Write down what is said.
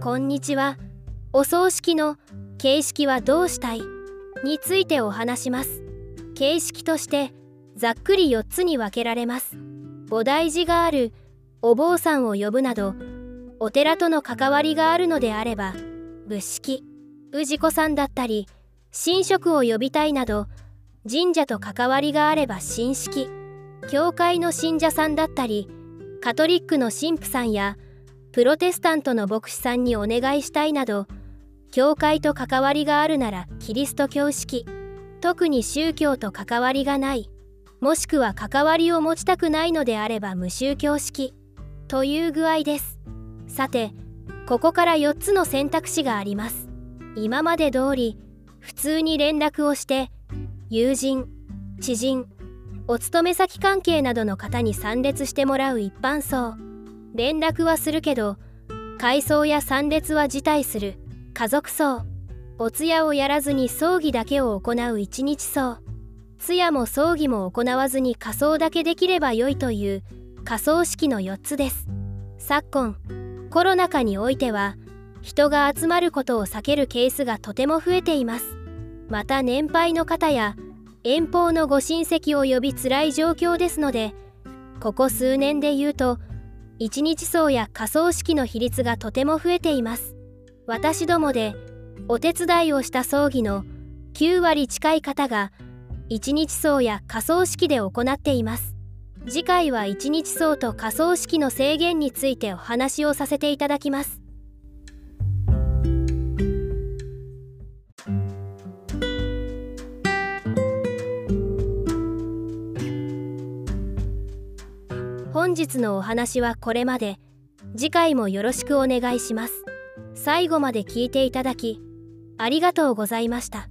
こんにちは。お葬式の形式はどうしたい？についてお話します。形式としてざっくり4つに分けられます。菩提寺があるお坊さんを呼ぶなどお寺との関わりがあるのであれば仏式氏子さんだったり神職を呼びたいなど神社と関わりがあれば神式教会の信者さんだったりカトリックの神父さんやプロテスタントの牧師さんにお願いしたいなど教会と関わりがあるならキリスト教式特に宗教と関わりがないもしくは関わりを持ちたくないのであれば無宗教式という具合です。さてここから4つの選択肢があります。今まで通り普通に連絡をして友人知人お勤め先関係などの方に参列してもらう一般葬連絡はするけど改装や参列は辞退する。家族葬。お通夜をやらずに葬儀だけを行う一日葬。通夜も葬儀も行わずに仮装だけできればよいという仮装式の4つです。昨今コロナ禍においては人が集まることを避けるケースがとても増えています。また年配の方や遠方のご親戚を呼び辛い状況ですのでここ数年で言うと一日層や仮葬式の比率がとても増えています。私どもでお手伝いをした葬儀の9割近い方が一日葬や仮葬式で行っています。次回は一日葬と仮葬式の制限についてお話をさせていただきます。本日のお話はこれまで次回もよろしくお願いします最後まで聞いていただきありがとうございました。